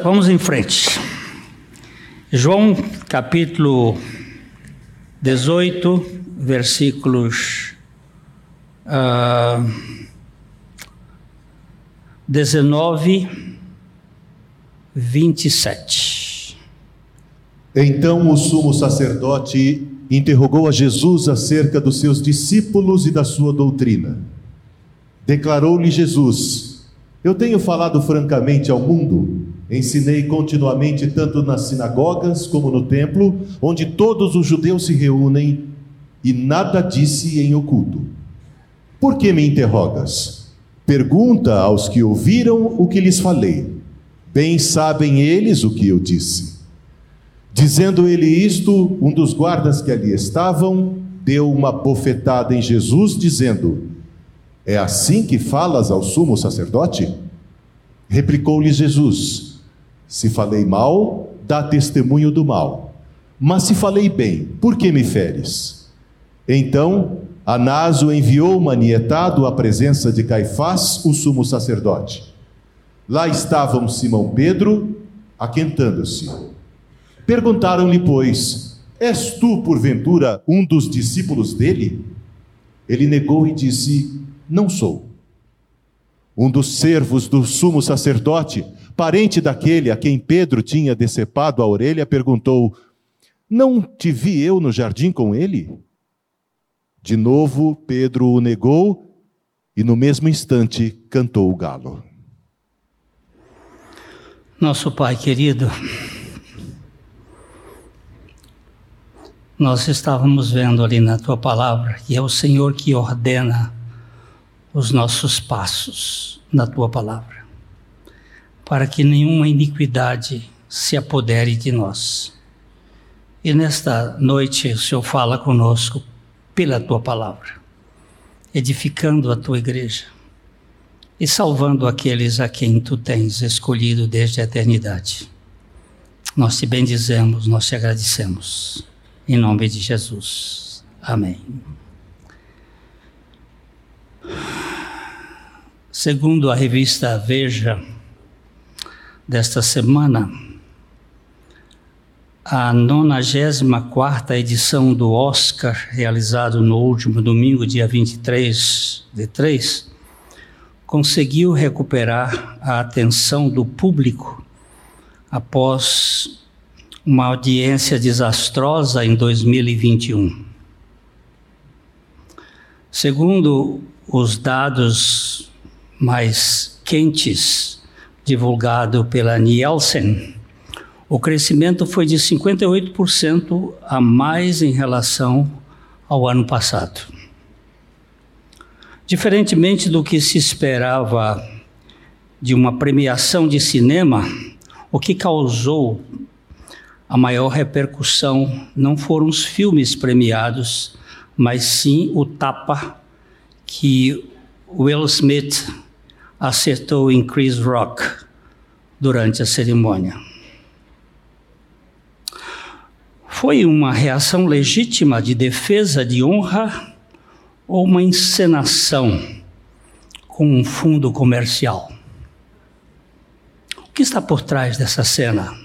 Vamos em frente. João capítulo 18, versículos uh, 19, 27. Então o sumo sacerdote interrogou a Jesus acerca dos seus discípulos e da sua doutrina. Declarou-lhe Jesus: Eu tenho falado francamente ao mundo Ensinei continuamente tanto nas sinagogas como no templo, onde todos os judeus se reúnem, e nada disse em oculto. Por que me interrogas? Pergunta aos que ouviram o que lhes falei. Bem sabem eles o que eu disse. Dizendo ele isto, um dos guardas que ali estavam deu uma bofetada em Jesus, dizendo: É assim que falas ao sumo sacerdote? Replicou-lhe Jesus: se falei mal, dá testemunho do mal. Mas se falei bem, por que me feres? Então Anás o enviou manietado à presença de Caifás, o sumo sacerdote. Lá estavam Simão Pedro, aquentando-se. Perguntaram-lhe, pois: És tu, porventura, um dos discípulos dele? Ele negou e disse: Não sou. Um dos servos do sumo sacerdote, parente daquele a quem Pedro tinha decepado a orelha, perguntou: Não te vi eu no jardim com ele? De novo, Pedro o negou e no mesmo instante cantou o galo. Nosso Pai querido, nós estávamos vendo ali na tua palavra que é o Senhor que ordena os nossos passos na tua palavra para que nenhuma iniquidade se apodere de nós. E nesta noite o Senhor fala conosco pela tua palavra, edificando a tua igreja e salvando aqueles a quem tu tens escolhido desde a eternidade. Nós te bendizemos, nós te agradecemos. Em nome de Jesus. Amém. Segundo a revista Veja, desta semana, a 94 edição do Oscar, realizado no último domingo, dia 23 de 3, conseguiu recuperar a atenção do público após uma audiência desastrosa em 2021. Segundo os dados mais quentes divulgado pela Nielsen, o crescimento foi de 58% a mais em relação ao ano passado. Diferentemente do que se esperava de uma premiação de cinema, o que causou a maior repercussão não foram os filmes premiados, mas sim o tapa que Will Smith acertou em Chris Rock durante a cerimônia. Foi uma reação legítima de defesa de honra ou uma encenação com um fundo comercial? O que está por trás dessa cena?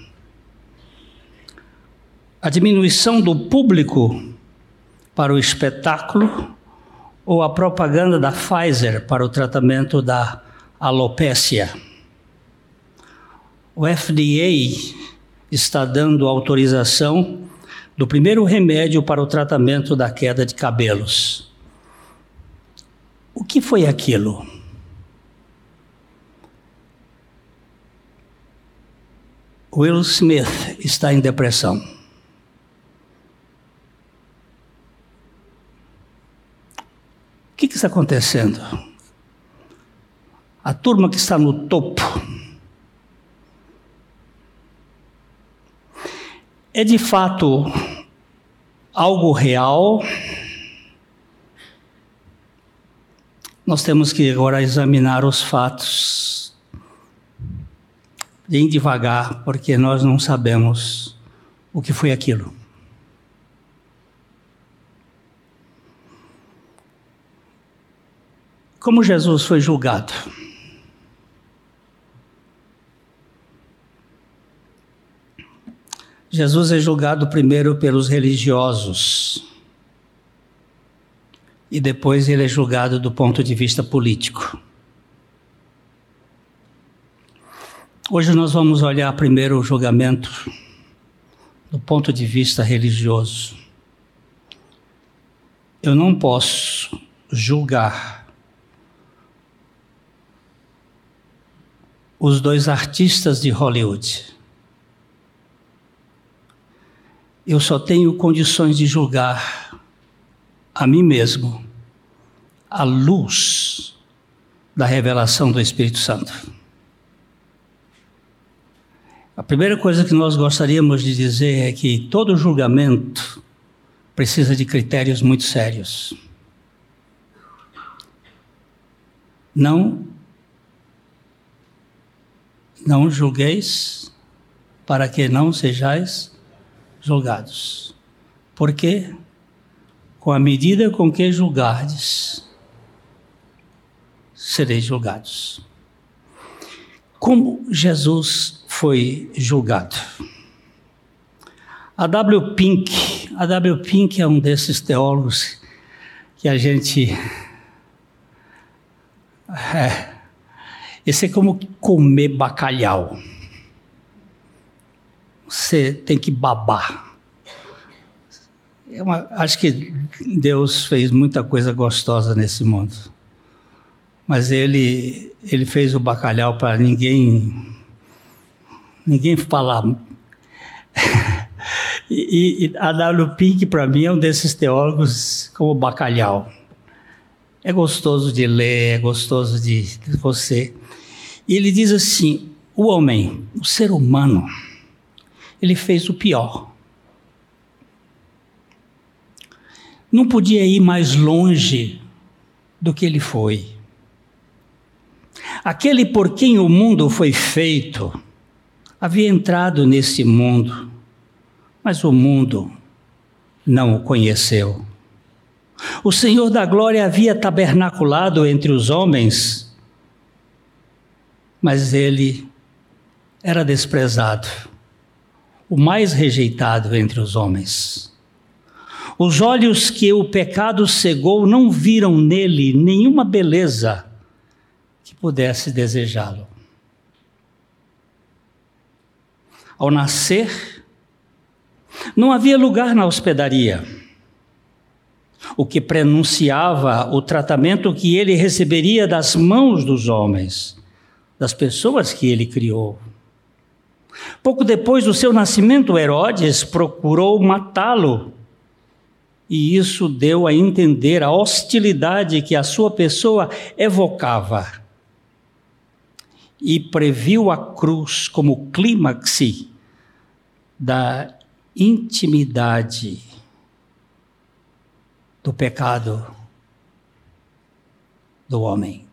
A diminuição do público para o espetáculo ou a propaganda da Pfizer para o tratamento da alopécia. O FDA está dando autorização do primeiro remédio para o tratamento da queda de cabelos. O que foi aquilo? Will Smith está em depressão. O que, está acontecendo? A turma que está no topo. É de fato algo real. Nós temos que agora examinar os fatos bem devagar, porque nós não sabemos o que foi aquilo. Como Jesus foi julgado? Jesus é julgado primeiro pelos religiosos e depois ele é julgado do ponto de vista político. Hoje nós vamos olhar primeiro o julgamento do ponto de vista religioso. Eu não posso julgar os dois artistas de Hollywood. Eu só tenho condições de julgar a mim mesmo à luz da revelação do Espírito Santo. A primeira coisa que nós gostaríamos de dizer é que todo julgamento precisa de critérios muito sérios. Não não julgueis para que não sejais julgados. Porque com a medida com que julgardes, sereis julgados. Como Jesus foi julgado? A W. Pink, a W. Pink é um desses teólogos que a gente. É, esse é como comer bacalhau. Você tem que babar. É uma, acho que Deus fez muita coisa gostosa nesse mundo. Mas ele, ele fez o bacalhau para ninguém ninguém falar e, e a W. Pink, para mim, é um desses teólogos como bacalhau. É gostoso de ler, é gostoso de, de você. E ele diz assim: o homem, o ser humano, ele fez o pior. Não podia ir mais longe do que ele foi. Aquele por quem o mundo foi feito havia entrado nesse mundo mas o mundo não o conheceu. O Senhor da Glória havia tabernaculado entre os homens, mas ele era desprezado, o mais rejeitado entre os homens. Os olhos que o pecado cegou não viram nele nenhuma beleza que pudesse desejá-lo. Ao nascer, não havia lugar na hospedaria, o que prenunciava o tratamento que ele receberia das mãos dos homens, das pessoas que ele criou. Pouco depois do seu nascimento, Herodes procurou matá-lo. E isso deu a entender a hostilidade que a sua pessoa evocava. E previu a cruz como clímax da intimidade do pecado do homem.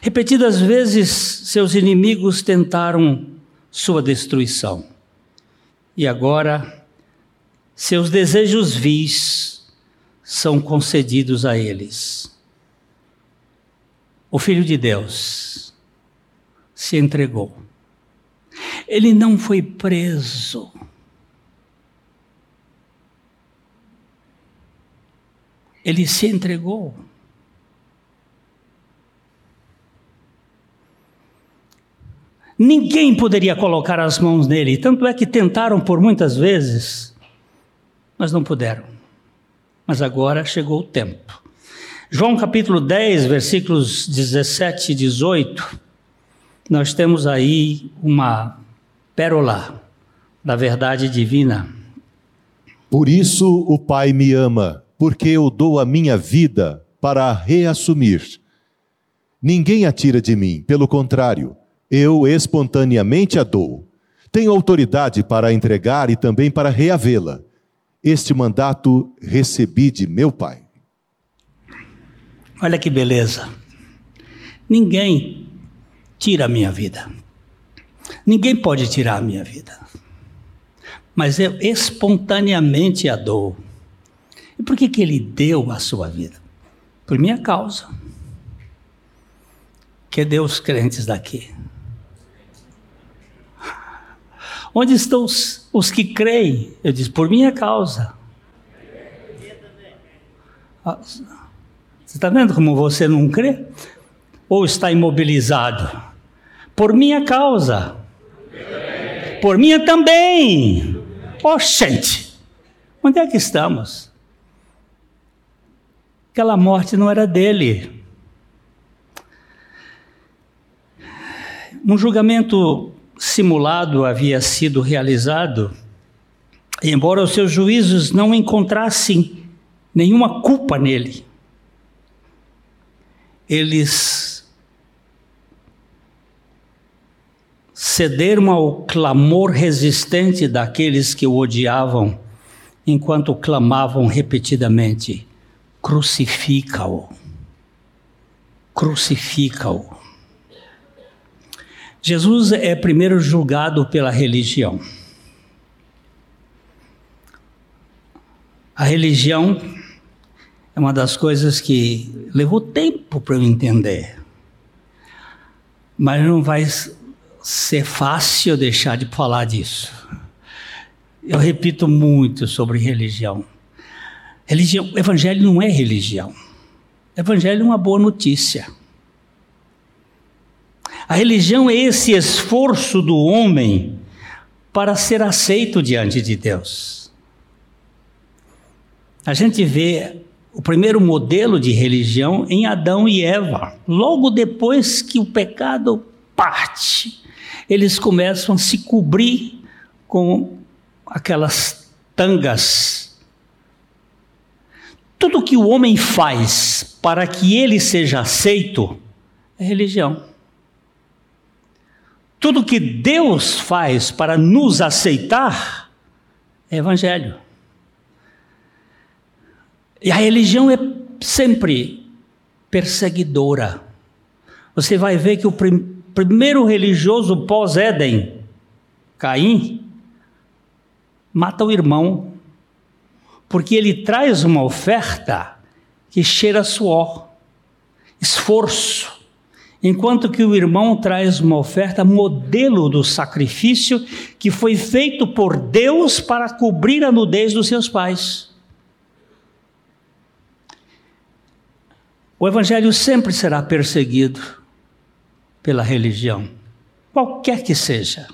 Repetidas vezes, seus inimigos tentaram sua destruição. E agora, seus desejos vis são concedidos a eles. O Filho de Deus se entregou. Ele não foi preso Ele se entregou. Ninguém poderia colocar as mãos nele, tanto é que tentaram por muitas vezes, mas não puderam. Mas agora chegou o tempo. João capítulo 10, versículos 17 e 18, nós temos aí uma pérola da verdade divina. Por isso o Pai me ama porque eu dou a minha vida para a reassumir. Ninguém a tira de mim, pelo contrário, eu espontaneamente a dou. Tenho autoridade para entregar e também para reavê-la. Este mandato recebi de meu Pai. Olha que beleza. Ninguém tira a minha vida. Ninguém pode tirar a minha vida. Mas eu espontaneamente a dou. E por que, que ele deu a sua vida? Por minha causa. Que Deus crentes daqui. Onde estão os, os que creem? Eu disse: Por minha causa. Ah, você está vendo como você não crê? Ou está imobilizado? Por minha causa. Por minha também. Oh, onde é que estamos? Aquela morte não era dele. Um julgamento simulado havia sido realizado, embora os seus juízos não encontrassem nenhuma culpa nele. Eles cederam ao clamor resistente daqueles que o odiavam, enquanto clamavam repetidamente: crucifica-o, crucifica-o. Jesus é primeiro julgado pela religião. A religião é uma das coisas que levou tempo para eu entender. Mas não vai ser fácil deixar de falar disso. Eu repito muito sobre religião. Religião, evangelho não é religião. Evangelho é uma boa notícia. A religião é esse esforço do homem para ser aceito diante de Deus. A gente vê o primeiro modelo de religião em Adão e Eva. Logo depois que o pecado parte, eles começam a se cobrir com aquelas tangas. Tudo que o homem faz para que ele seja aceito é religião. Tudo que Deus faz para nos aceitar é evangelho. E a religião é sempre perseguidora. Você vai ver que o prim primeiro religioso pós-Éden, Caim, mata o irmão, porque ele traz uma oferta que cheira suor, esforço, enquanto que o irmão traz uma oferta modelo do sacrifício que foi feito por Deus para cobrir a nudez dos seus pais. O evangelho sempre será perseguido pela religião, qualquer que seja.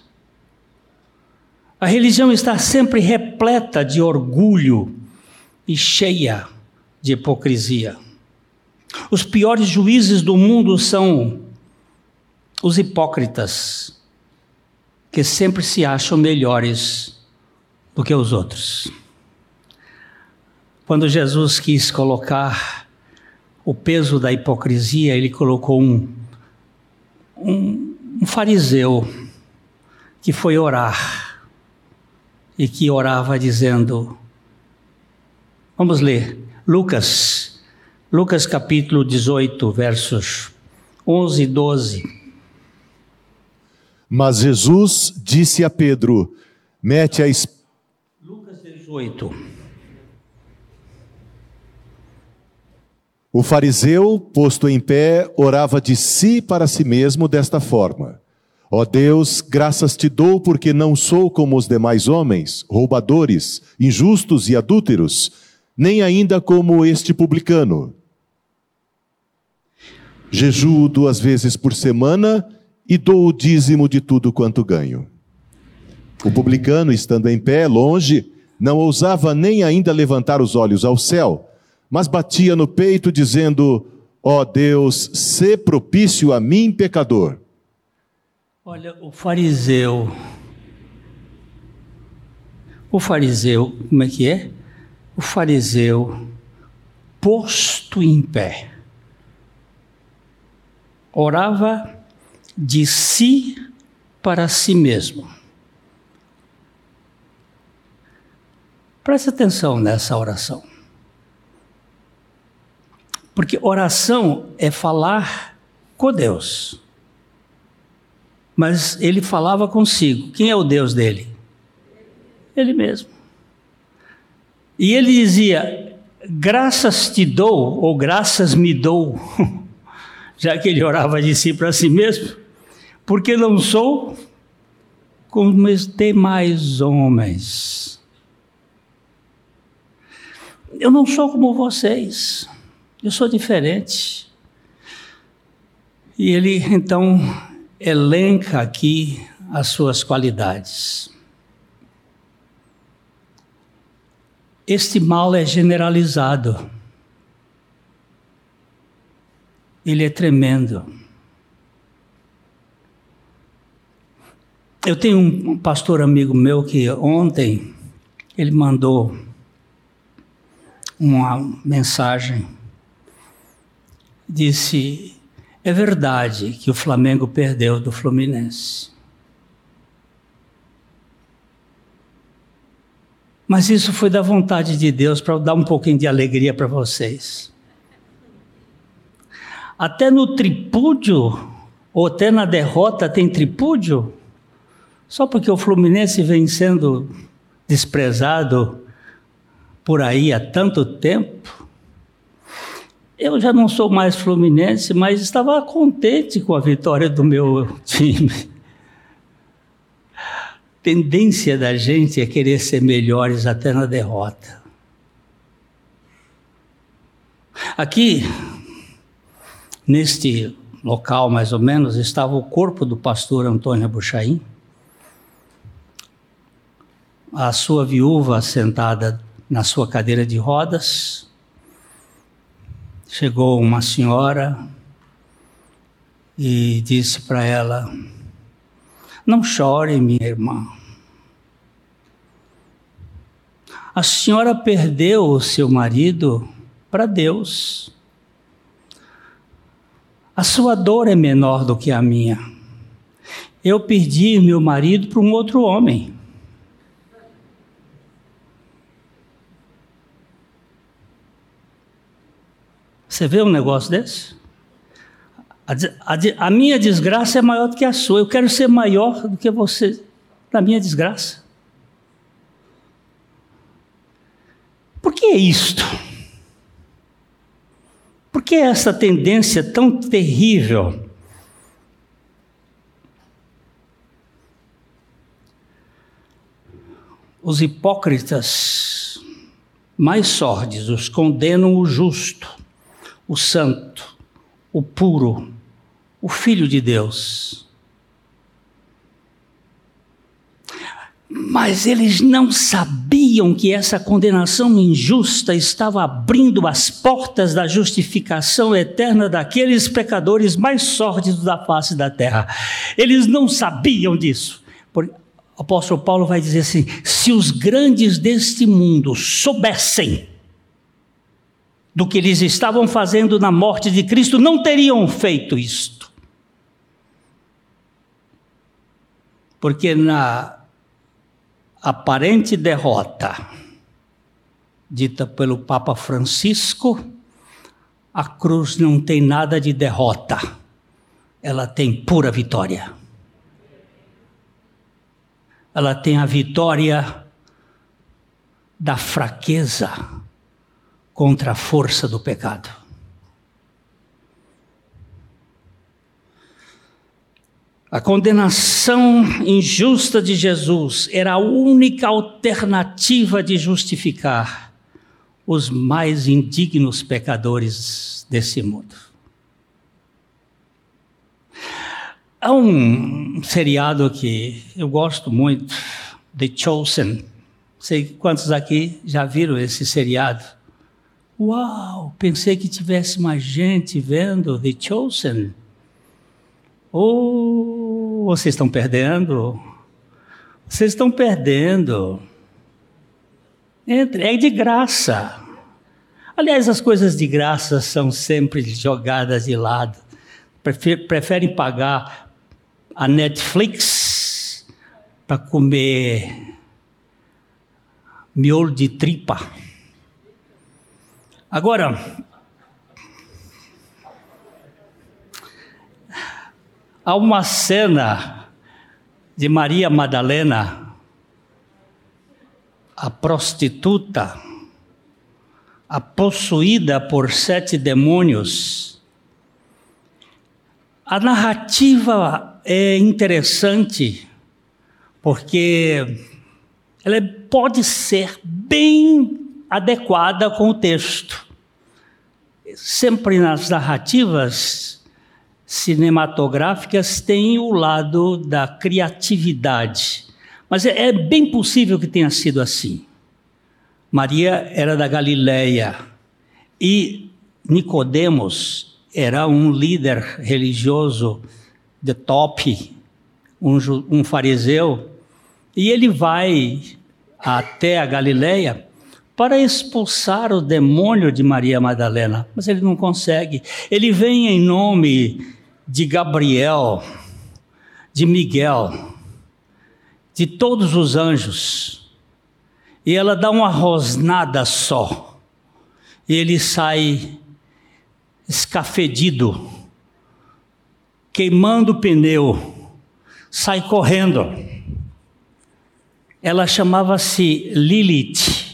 A religião está sempre repleta de orgulho e cheia de hipocrisia. Os piores juízes do mundo são os hipócritas, que sempre se acham melhores do que os outros. Quando Jesus quis colocar o peso da hipocrisia, ele colocou um, um, um fariseu que foi orar e que orava dizendo: Vamos ler, Lucas Lucas capítulo 18, versos 11 e 12. Mas Jesus disse a Pedro: Mete a espada. Lucas 18. O fariseu, posto em pé, orava de si para si mesmo desta forma: Ó oh Deus, graças te dou porque não sou como os demais homens, roubadores, injustos e adúlteros nem ainda como este publicano. Jejuo duas vezes por semana e dou o dízimo de tudo quanto ganho. O publicano, estando em pé, longe, não ousava nem ainda levantar os olhos ao céu, mas batia no peito, dizendo: Ó oh Deus, sê propício a mim, pecador. Olha, o fariseu. O fariseu, como é que é? o fariseu, posto em pé, orava de si para si mesmo. Preste atenção nessa oração. Porque oração é falar com Deus. Mas ele falava consigo. Quem é o Deus dele? Ele mesmo. E ele dizia: Graças te dou, ou graças me dou, já que ele orava de si para si mesmo, porque não sou como os demais homens. Eu não sou como vocês, eu sou diferente. E ele então elenca aqui as suas qualidades. Este mal é generalizado. Ele é tremendo. Eu tenho um pastor amigo meu que ontem ele mandou uma mensagem. Disse: É verdade que o Flamengo perdeu do Fluminense. Mas isso foi da vontade de Deus para dar um pouquinho de alegria para vocês. Até no tripúdio, ou até na derrota, tem tripúdio? Só porque o Fluminense vem sendo desprezado por aí há tanto tempo. Eu já não sou mais fluminense, mas estava contente com a vitória do meu time. Tendência da gente é querer ser melhores até na derrota. Aqui, neste local mais ou menos, estava o corpo do pastor Antônio Buchaim a sua viúva sentada na sua cadeira de rodas. Chegou uma senhora e disse para ela: Não chore, minha irmã. A senhora perdeu o seu marido para Deus. A sua dor é menor do que a minha. Eu perdi meu marido para um outro homem. Você vê um negócio desse? A, a, a, minha desgraça é maior do que a sua. Eu quero ser maior do que você na minha desgraça. Por que isto? Que essa tendência tão terrível? Os hipócritas mais sórdidos condenam o justo o santo, o puro, o filho de Deus. Mas eles não sabiam que essa condenação injusta estava abrindo as portas da justificação eterna daqueles pecadores mais sórdidos da face da terra. Eles não sabiam disso. o apóstolo Paulo vai dizer assim: se os grandes deste mundo soubessem do que eles estavam fazendo na morte de Cristo, não teriam feito isto. Porque na aparente derrota dita pelo Papa Francisco, a cruz não tem nada de derrota, ela tem pura vitória. Ela tem a vitória da fraqueza contra a força do pecado. A condenação injusta de Jesus era a única alternativa de justificar os mais indignos pecadores desse mundo. Há um seriado que eu gosto muito, The Chosen. Sei quantos aqui já viram esse seriado. Uau, pensei que tivesse mais gente vendo The Chosen. Oh, vocês estão perdendo. Vocês estão perdendo. Entre, é de graça. Aliás, as coisas de graça são sempre jogadas de lado. preferem pagar a Netflix para comer miolo de tripa. Agora, há uma cena de Maria Madalena, a prostituta, a possuída por sete demônios. A narrativa é interessante porque ela pode ser bem adequada com o texto. Sempre nas narrativas cinematográficas tem o lado da criatividade, mas é, é bem possível que tenha sido assim. Maria era da Galileia e Nicodemos era um líder religioso de top, um, um fariseu, e ele vai até a Galileia para expulsar o demônio de Maria Madalena, mas ele não consegue. Ele vem em nome de Gabriel, de Miguel, de todos os anjos, e ela dá uma rosnada só, e ele sai escafedido, queimando o pneu, sai correndo. Ela chamava-se Lilith.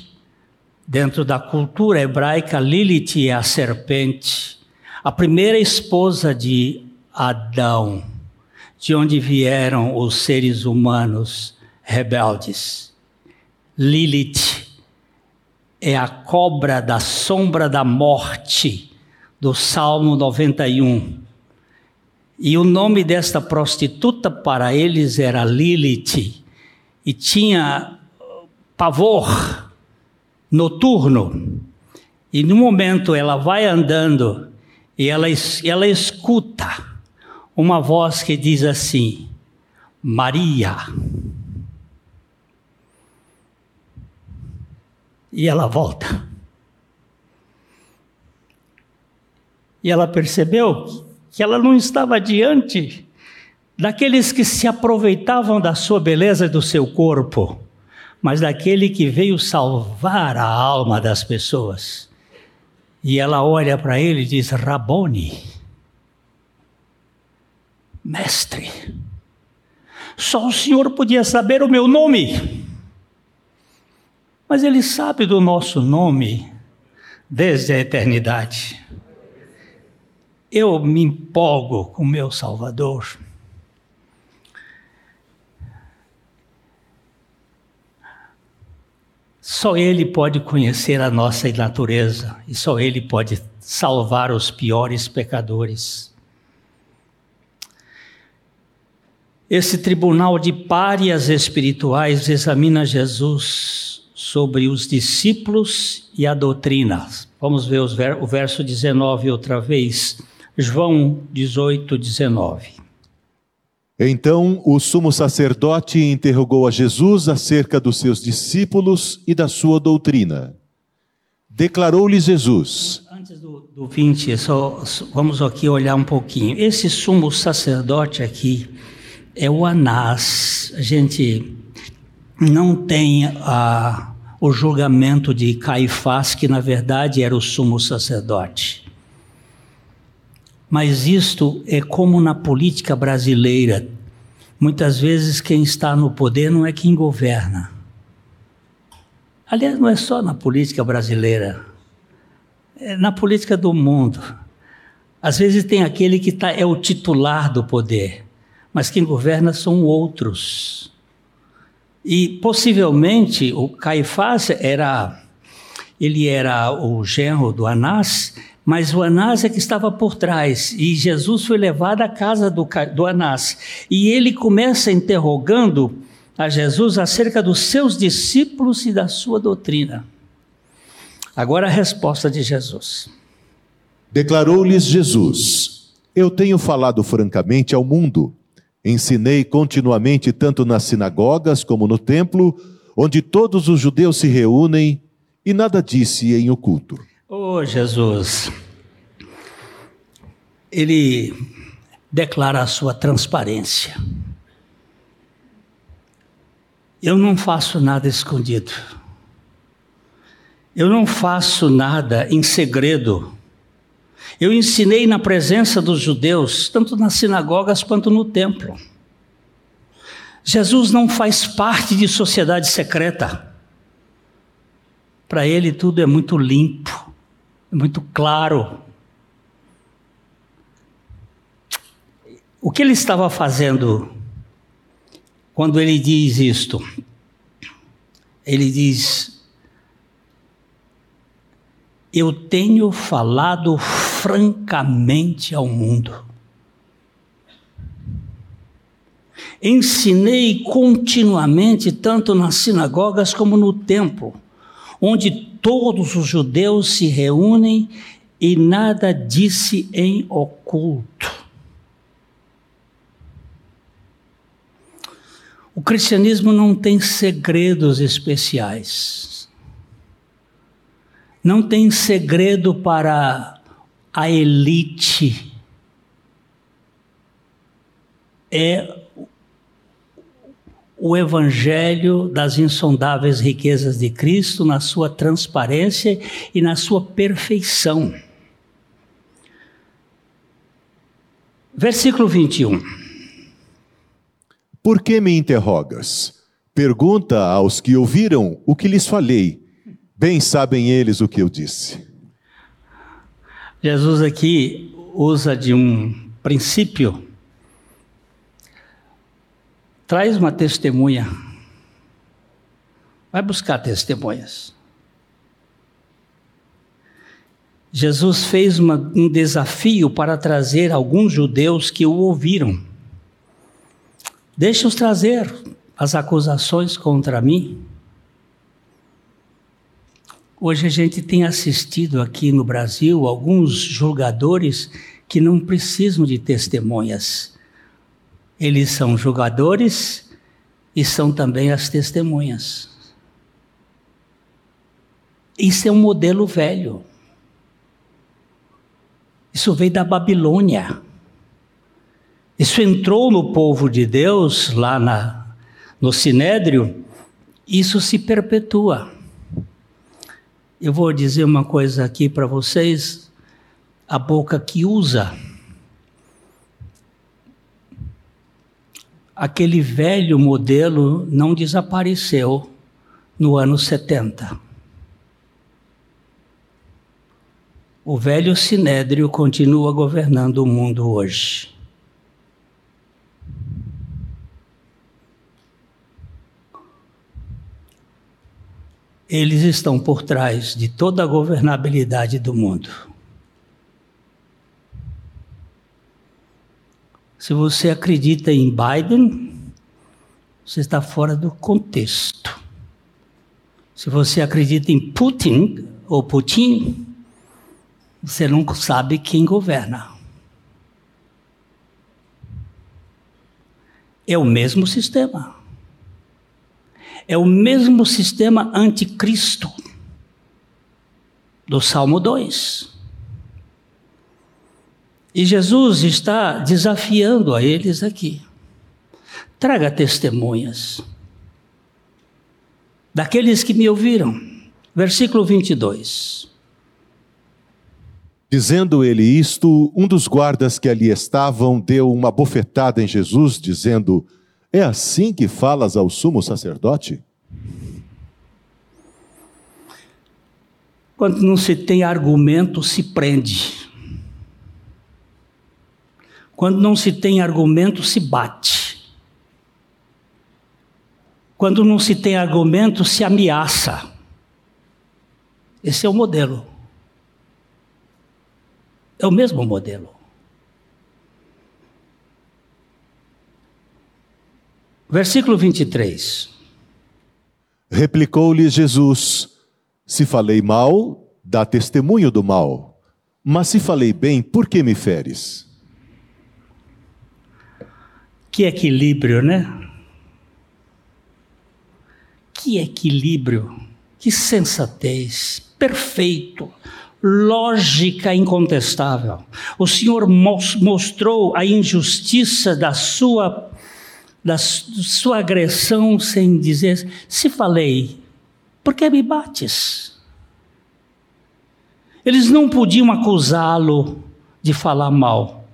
Dentro da cultura hebraica, Lilith é a serpente, a primeira esposa de Adão, de onde vieram os seres humanos rebeldes. Lilith é a cobra da sombra da morte do Salmo 91. E o nome desta prostituta para eles era Lilith, e tinha pavor noturno. E no momento ela vai andando e ela, ela escuta uma voz que diz assim: Maria. E ela volta. E ela percebeu que ela não estava diante daqueles que se aproveitavam da sua beleza e do seu corpo, mas daquele que veio salvar a alma das pessoas. E ela olha para ele e diz: Rabone, mestre, só o Senhor podia saber o meu nome. Mas Ele sabe do nosso nome desde a eternidade eu me empolgo com meu Salvador. Só Ele pode conhecer a nossa natureza e só Ele pode salvar os piores pecadores. Esse tribunal de párias espirituais examina Jesus sobre os discípulos e a doutrina. Vamos ver o verso 19 outra vez. João 18, 19. Então o sumo sacerdote interrogou a Jesus acerca dos seus discípulos e da sua doutrina. Declarou-lhe Jesus. Antes do, do 20, só, vamos aqui olhar um pouquinho. Esse sumo sacerdote aqui é o Anás. A gente não tem a, o julgamento de Caifás, que na verdade era o sumo sacerdote. Mas isto é como na política brasileira. Muitas vezes quem está no poder não é quem governa. Aliás, não é só na política brasileira, é na política do mundo. Às vezes tem aquele que tá, é o titular do poder, mas quem governa são outros. E possivelmente o Caifás era, ele era o genro do Anás, mas o Anás é que estava por trás, e Jesus foi levado à casa do, do Anás. E ele começa interrogando a Jesus acerca dos seus discípulos e da sua doutrina. Agora a resposta de Jesus. Declarou-lhes Jesus: Eu tenho falado francamente ao mundo. Ensinei continuamente tanto nas sinagogas como no templo, onde todos os judeus se reúnem, e nada disse em oculto. Oh, Jesus. Ele declara a sua transparência. Eu não faço nada escondido. Eu não faço nada em segredo. Eu ensinei na presença dos judeus, tanto nas sinagogas quanto no templo. Jesus não faz parte de sociedade secreta. Para ele tudo é muito limpo muito claro. O que ele estava fazendo quando ele diz isto. Ele diz: Eu tenho falado francamente ao mundo. Ensinei continuamente, tanto nas sinagogas como no templo, onde todos os judeus se reúnem e nada disse em oculto. O cristianismo não tem segredos especiais. Não tem segredo para a elite. É o evangelho das insondáveis riquezas de Cristo na sua transparência e na sua perfeição. Versículo 21. Por que me interrogas? Pergunta aos que ouviram o que lhes falei. Bem sabem eles o que eu disse. Jesus aqui usa de um princípio. Traz uma testemunha. Vai buscar testemunhas. Jesus fez uma, um desafio para trazer alguns judeus que o ouviram. Deixa-os trazer as acusações contra mim. Hoje a gente tem assistido aqui no Brasil alguns julgadores que não precisam de testemunhas. Eles são julgadores e são também as testemunhas. Isso é um modelo velho. Isso veio da Babilônia. Isso entrou no povo de Deus, lá na, no Sinédrio, isso se perpetua. Eu vou dizer uma coisa aqui para vocês: a boca que usa. Aquele velho modelo não desapareceu no ano 70. O velho sinédrio continua governando o mundo hoje. Eles estão por trás de toda a governabilidade do mundo. Se você acredita em Biden, você está fora do contexto. Se você acredita em Putin ou Putin, você não sabe quem governa. É o mesmo sistema. É o mesmo sistema anticristo do Salmo 2. E Jesus está desafiando a eles aqui. Traga testemunhas daqueles que me ouviram. Versículo 22. Dizendo ele isto, um dos guardas que ali estavam deu uma bofetada em Jesus, dizendo: é assim que falas ao sumo sacerdote? Quando não se tem argumento, se prende. Quando não se tem argumento, se bate. Quando não se tem argumento, se ameaça. Esse é o modelo. É o mesmo modelo. Versículo 23. Replicou-lhe Jesus: Se falei mal, dá testemunho do mal. Mas se falei bem, por que me feres? Que equilíbrio, né? Que equilíbrio, que sensatez, perfeito, lógica incontestável. O Senhor mostrou a injustiça da sua da sua agressão sem dizer: Se falei, por que me bates? Eles não podiam acusá-lo de falar mal.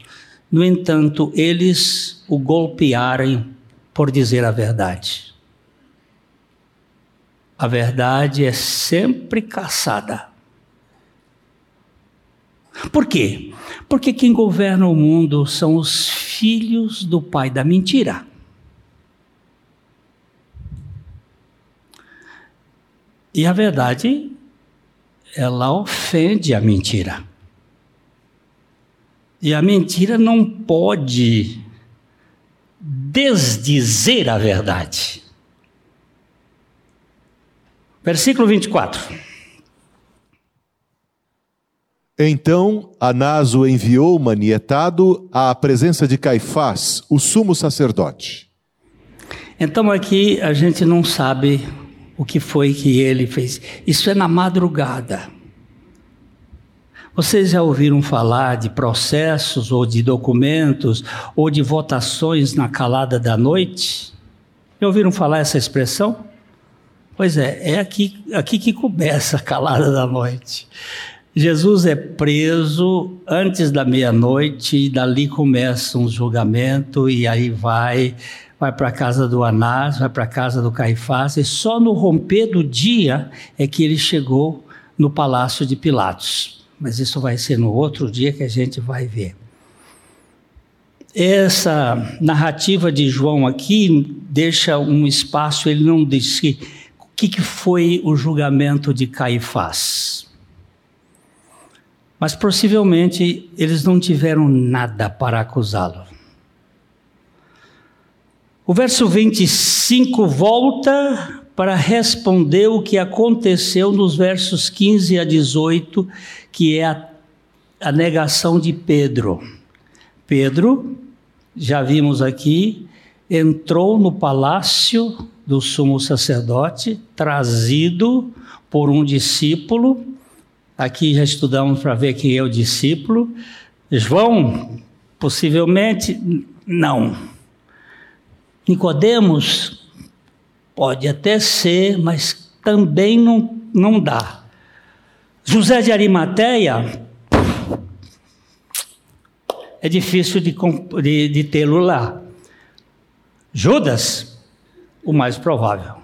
No entanto, eles o golpearam por dizer a verdade. A verdade é sempre caçada. Por quê? Porque quem governa o mundo são os filhos do pai da mentira. E a verdade, ela ofende a mentira. E a mentira não pode desdizer a verdade. Versículo 24. Então Anás o enviou manietado à presença de Caifás, o sumo sacerdote. Então aqui a gente não sabe o que foi que ele fez. Isso é na madrugada. Vocês já ouviram falar de processos ou de documentos ou de votações na calada da noite? Já ouviram falar essa expressão? Pois é, é aqui, aqui que começa a calada da noite. Jesus é preso antes da meia-noite e dali começa um julgamento e aí vai vai para a casa do Anás, vai para a casa do Caifás e só no romper do dia é que ele chegou no palácio de Pilatos. Mas isso vai ser no outro dia que a gente vai ver. Essa narrativa de João aqui deixa um espaço, ele não disse o que, que foi o julgamento de Caifás. Mas possivelmente eles não tiveram nada para acusá-lo. O verso 25 volta para responder o que aconteceu nos versos 15 a 18, que é a, a negação de Pedro. Pedro, já vimos aqui, entrou no palácio do sumo sacerdote, trazido por um discípulo Aqui já estudamos para ver quem é o discípulo. João, possivelmente, não. Nicodemos, pode até ser, mas também não, não dá. José de Arimateia, é difícil de, de, de tê-lo lá. Judas, o mais provável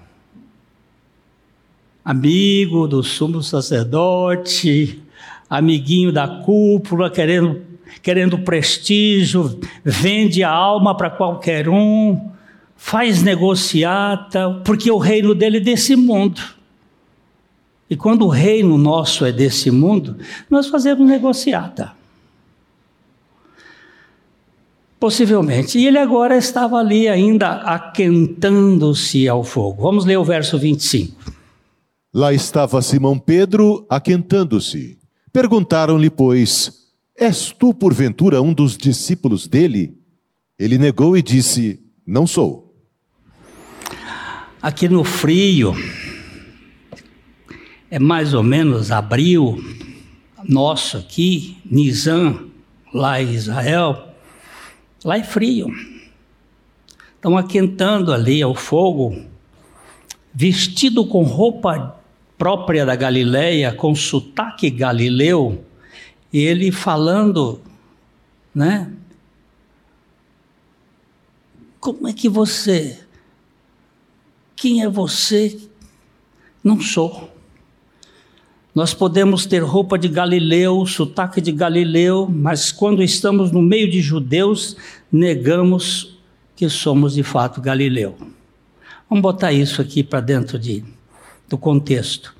amigo do sumo sacerdote, amiguinho da cúpula, querendo, querendo prestígio, vende a alma para qualquer um, faz negociata, porque o reino dele é desse mundo. E quando o reino nosso é desse mundo, nós fazemos negociata. Possivelmente. E ele agora estava ali ainda aquentando-se ao fogo. Vamos ler o verso 25. Lá estava Simão Pedro aquentando-se. Perguntaram-lhe, pois, És tu, porventura, um dos discípulos dele? Ele negou e disse: Não sou. Aqui no frio, é mais ou menos abril, nosso aqui, Nizam, lá em Israel, lá é frio. Estão aquentando ali ao fogo, vestido com roupa própria da Galileia, com sotaque galileu, ele falando, né? Como é que você, quem é você? Não sou. Nós podemos ter roupa de galileu, sotaque de galileu, mas quando estamos no meio de judeus, negamos que somos de fato galileu. Vamos botar isso aqui para dentro de do contexto.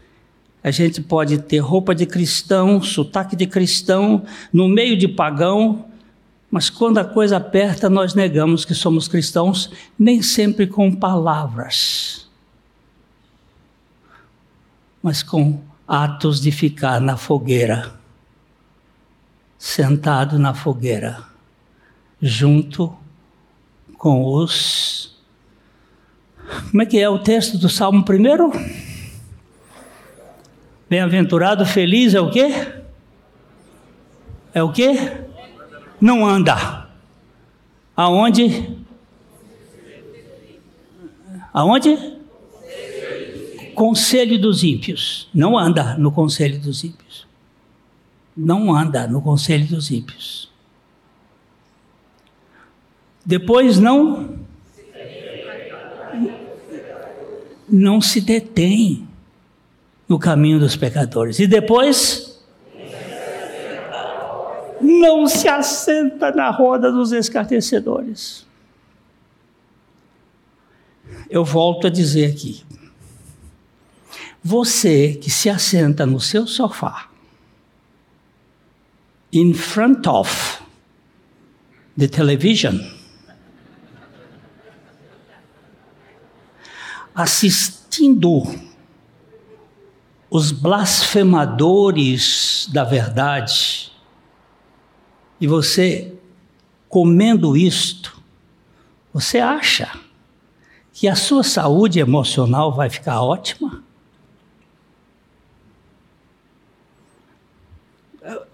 A gente pode ter roupa de cristão, sotaque de cristão, no meio de pagão, mas quando a coisa aperta, nós negamos que somos cristãos, nem sempre com palavras, mas com atos de ficar na fogueira, sentado na fogueira, junto com os. Como é que é o texto do Salmo primeiro? Bem-aventurado, feliz é o quê? É o quê? Não anda. Aonde? Aonde? Conselho dos ímpios. Não anda no conselho dos ímpios. Não anda no conselho dos ímpios. Depois não não se detém no caminho dos pecadores. E depois não se assenta na roda dos escarnecedores. Eu volto a dizer aqui. Você que se assenta no seu sofá, in front of the television, assistindo os blasfemadores da verdade, e você comendo isto, você acha que a sua saúde emocional vai ficar ótima?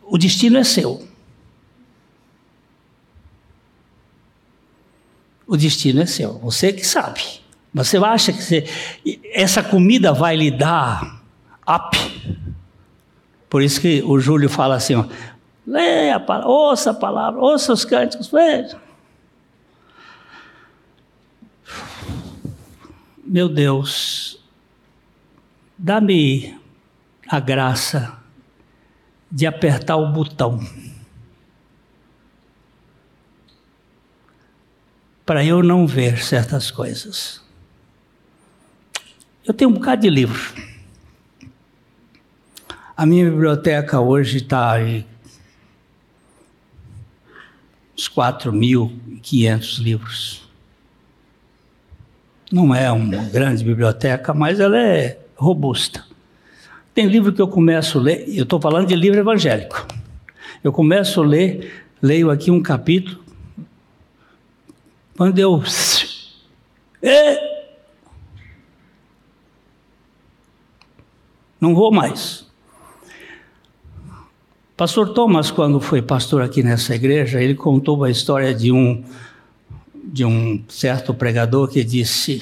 O destino é seu. O destino é seu. Você que sabe. Você acha que você, essa comida vai lhe dar up? Por isso que o Júlio fala assim: ó, leia a palavra, ouça a palavra, ouça os cânticos, veja. Meu Deus, dá-me a graça de apertar o botão. Para eu não ver certas coisas. Eu tenho um bocado de livro. A minha biblioteca hoje está uns 4.500 livros. Não é uma grande biblioteca, mas ela é robusta. Tem livro que eu começo a ler, eu estou falando de livro evangélico. Eu começo a ler, leio aqui um capítulo, quando eu. Não vou mais. Pastor Thomas, quando foi pastor aqui nessa igreja, ele contou a história de um de um certo pregador que disse: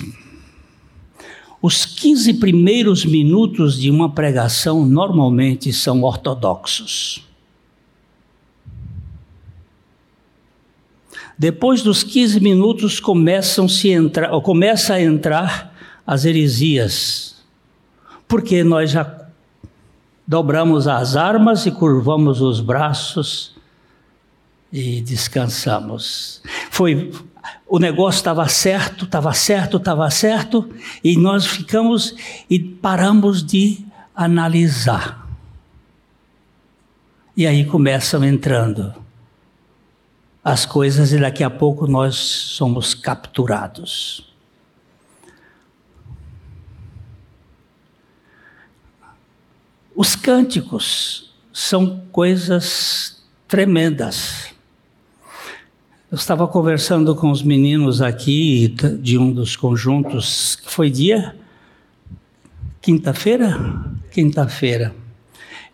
os 15 primeiros minutos de uma pregação normalmente são ortodoxos. Depois dos 15 minutos começam -se entrar, começa a entrar as heresias, porque nós já dobramos as armas e curvamos os braços e descansamos. Foi o negócio estava certo, estava certo, estava certo, e nós ficamos e paramos de analisar. E aí começam entrando as coisas, e daqui a pouco nós somos capturados. Os cânticos são coisas tremendas. Eu estava conversando com os meninos aqui de um dos conjuntos, foi dia quinta-feira? Quinta-feira.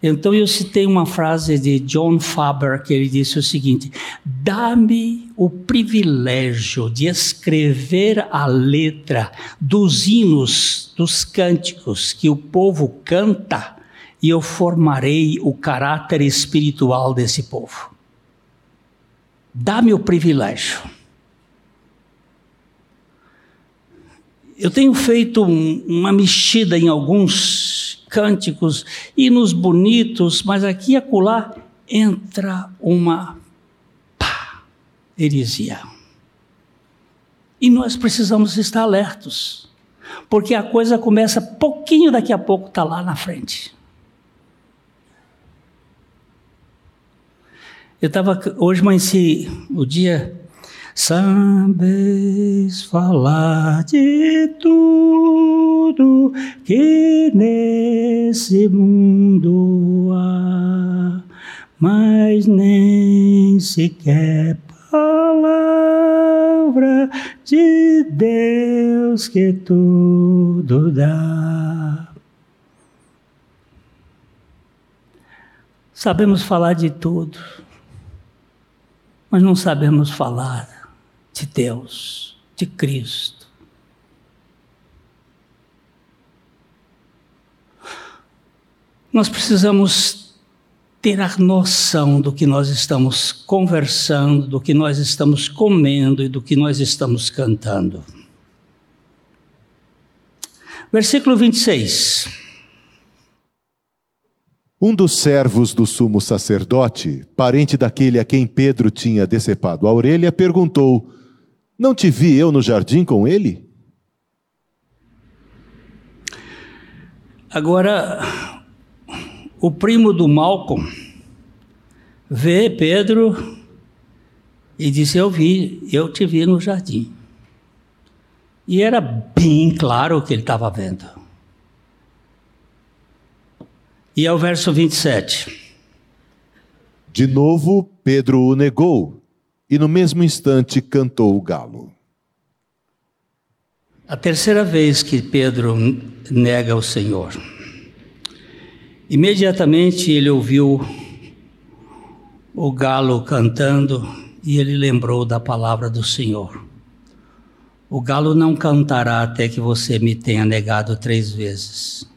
Então eu citei uma frase de John Faber que ele disse o seguinte: Dá-me o privilégio de escrever a letra dos hinos, dos cânticos que o povo canta, e eu formarei o caráter espiritual desse povo. Dá-me o privilégio. Eu tenho feito um, uma mexida em alguns cânticos, hinos bonitos, mas aqui e acolá entra uma pá, heresia. E nós precisamos estar alertos, porque a coisa começa pouquinho daqui a pouco, está lá na frente. Eu estava hoje amanheci o dia. Sabes falar de tudo que nesse mundo há, mas nem sequer palavra de Deus que tudo dá. Sabemos falar de tudo mas não sabemos falar de Deus, de Cristo. Nós precisamos ter a noção do que nós estamos conversando, do que nós estamos comendo e do que nós estamos cantando. Versículo 26. Um dos servos do sumo sacerdote, parente daquele a quem Pedro tinha decepado a orelha, perguntou: Não te vi eu no jardim com ele? Agora, o primo do Malcolm vê Pedro e disse: Eu vi, eu te vi no jardim. E era bem claro o que ele estava vendo. E é o verso 27. De novo, Pedro o negou, e no mesmo instante cantou o galo. A terceira vez que Pedro nega o Senhor. Imediatamente ele ouviu o galo cantando e ele lembrou da palavra do Senhor. O galo não cantará até que você me tenha negado três vezes.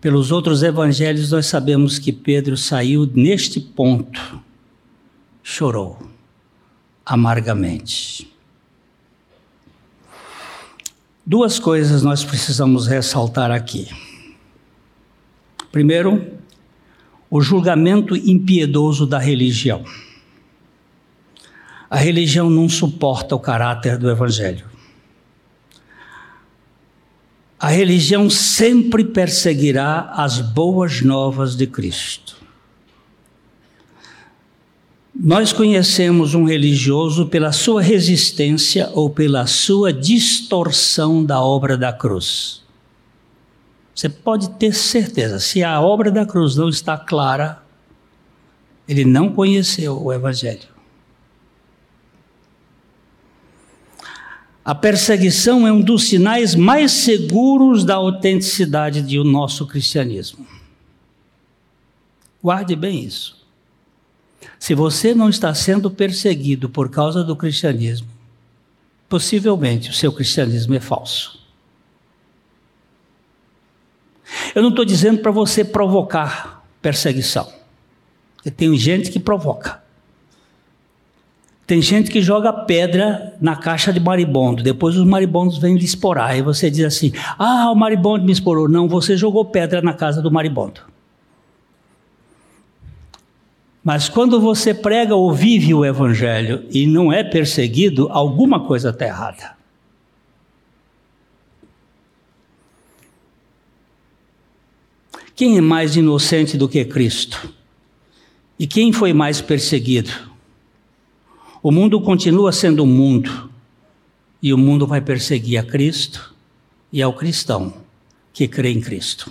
Pelos outros evangelhos, nós sabemos que Pedro saiu neste ponto, chorou amargamente. Duas coisas nós precisamos ressaltar aqui. Primeiro, o julgamento impiedoso da religião. A religião não suporta o caráter do Evangelho. A religião sempre perseguirá as boas novas de Cristo. Nós conhecemos um religioso pela sua resistência ou pela sua distorção da obra da cruz. Você pode ter certeza, se a obra da cruz não está clara, ele não conheceu o Evangelho. A perseguição é um dos sinais mais seguros da autenticidade do nosso cristianismo. Guarde bem isso. Se você não está sendo perseguido por causa do cristianismo, possivelmente o seu cristianismo é falso. Eu não estou dizendo para você provocar perseguição. Porque tem gente que provoca. Tem gente que joga pedra na caixa de maribondo, depois os maribondos vêm lhe esporar, e você diz assim: Ah, o maribondo me esporou. Não, você jogou pedra na casa do maribondo. Mas quando você prega ou vive o evangelho e não é perseguido, alguma coisa está errada. Quem é mais inocente do que Cristo? E quem foi mais perseguido? O mundo continua sendo um mundo, e o mundo vai perseguir a Cristo e ao cristão que crê em Cristo.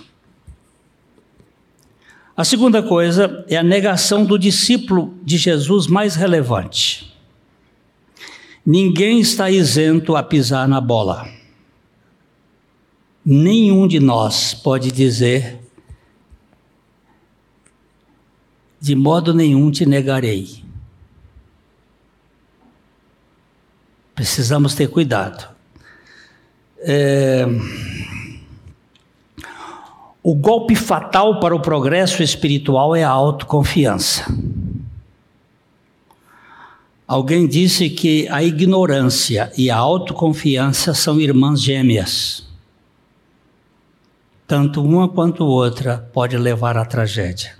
A segunda coisa é a negação do discípulo de Jesus mais relevante. Ninguém está isento a pisar na bola. Nenhum de nós pode dizer, de modo nenhum te negarei. Precisamos ter cuidado. É... O golpe fatal para o progresso espiritual é a autoconfiança. Alguém disse que a ignorância e a autoconfiança são irmãs gêmeas. Tanto uma quanto outra pode levar à tragédia.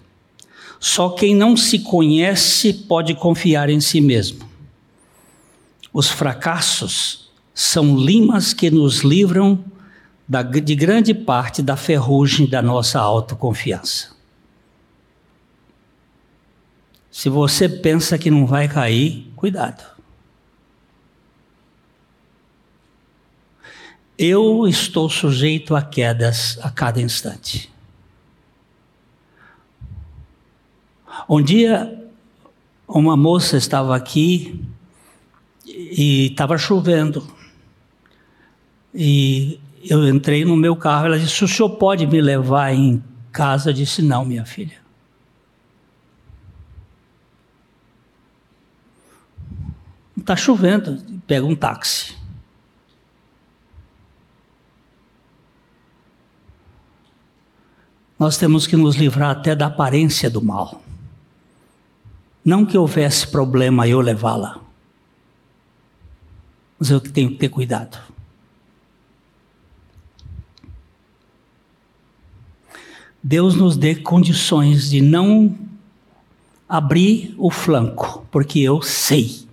Só quem não se conhece pode confiar em si mesmo. Os fracassos são limas que nos livram da, de grande parte da ferrugem da nossa autoconfiança. Se você pensa que não vai cair, cuidado. Eu estou sujeito a quedas a cada instante. Um dia, uma moça estava aqui e estava chovendo. E eu entrei no meu carro, ela disse: "O senhor pode me levar em casa?" Eu disse: "Não, minha filha." Está chovendo, pega um táxi. Nós temos que nos livrar até da aparência do mal. Não que houvesse problema eu levá-la. Mas eu tenho que ter cuidado. Deus nos dê condições de não abrir o flanco, porque eu sei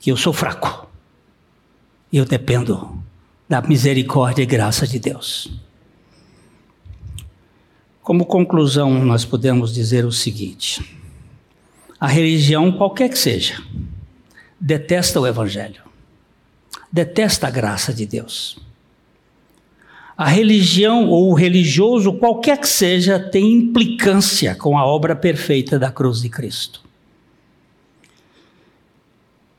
que eu sou fraco. E eu dependo da misericórdia e graça de Deus. Como conclusão, nós podemos dizer o seguinte: a religião, qualquer que seja, detesta o Evangelho, detesta a graça de Deus. A religião ou o religioso, qualquer que seja, tem implicância com a obra perfeita da cruz de Cristo.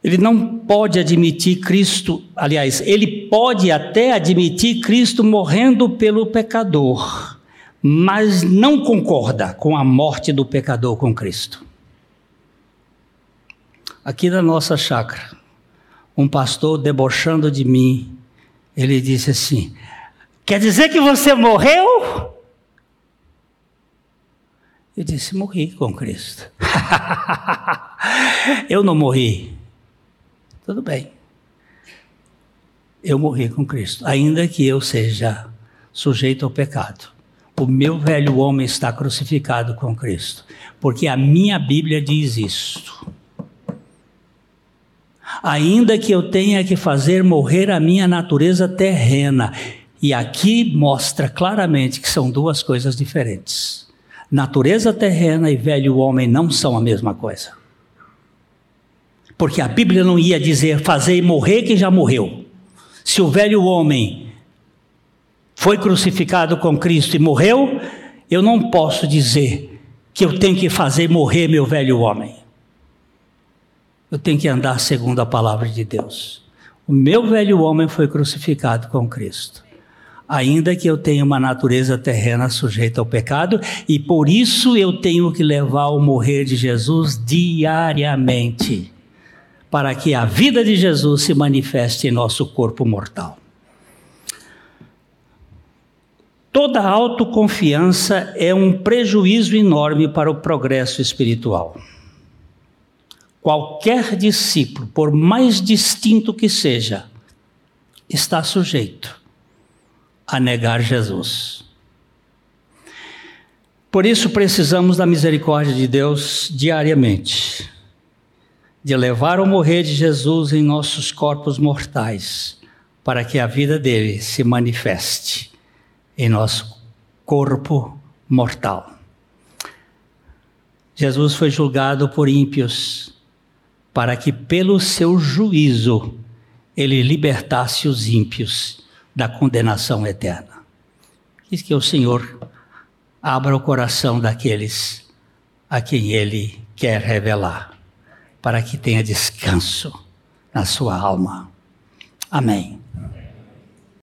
Ele não pode admitir Cristo, aliás, ele pode até admitir Cristo morrendo pelo pecador, mas não concorda com a morte do pecador com Cristo. Aqui na nossa chácara, um pastor debochando de mim, ele disse assim: Quer dizer que você morreu? Eu disse: Morri com Cristo. eu não morri. Tudo bem. Eu morri com Cristo, ainda que eu seja sujeito ao pecado. O meu velho homem está crucificado com Cristo, porque a minha Bíblia diz isto ainda que eu tenha que fazer morrer a minha natureza terrena. E aqui mostra claramente que são duas coisas diferentes. Natureza terrena e velho homem não são a mesma coisa. Porque a Bíblia não ia dizer fazer morrer quem já morreu. Se o velho homem foi crucificado com Cristo e morreu, eu não posso dizer que eu tenho que fazer morrer meu velho homem eu tenho que andar segundo a palavra de Deus. O meu velho homem foi crucificado com Cristo. Ainda que eu tenha uma natureza terrena sujeita ao pecado, e por isso eu tenho que levar o morrer de Jesus diariamente, para que a vida de Jesus se manifeste em nosso corpo mortal. Toda autoconfiança é um prejuízo enorme para o progresso espiritual. Qualquer discípulo, por mais distinto que seja, está sujeito a negar Jesus. Por isso precisamos da misericórdia de Deus diariamente, de levar o morrer de Jesus em nossos corpos mortais, para que a vida dele se manifeste em nosso corpo mortal. Jesus foi julgado por ímpios para que pelo seu juízo ele libertasse os ímpios da condenação eterna. Diz que o Senhor abra o coração daqueles a quem ele quer revelar, para que tenha descanso na sua alma. Amém. Amém.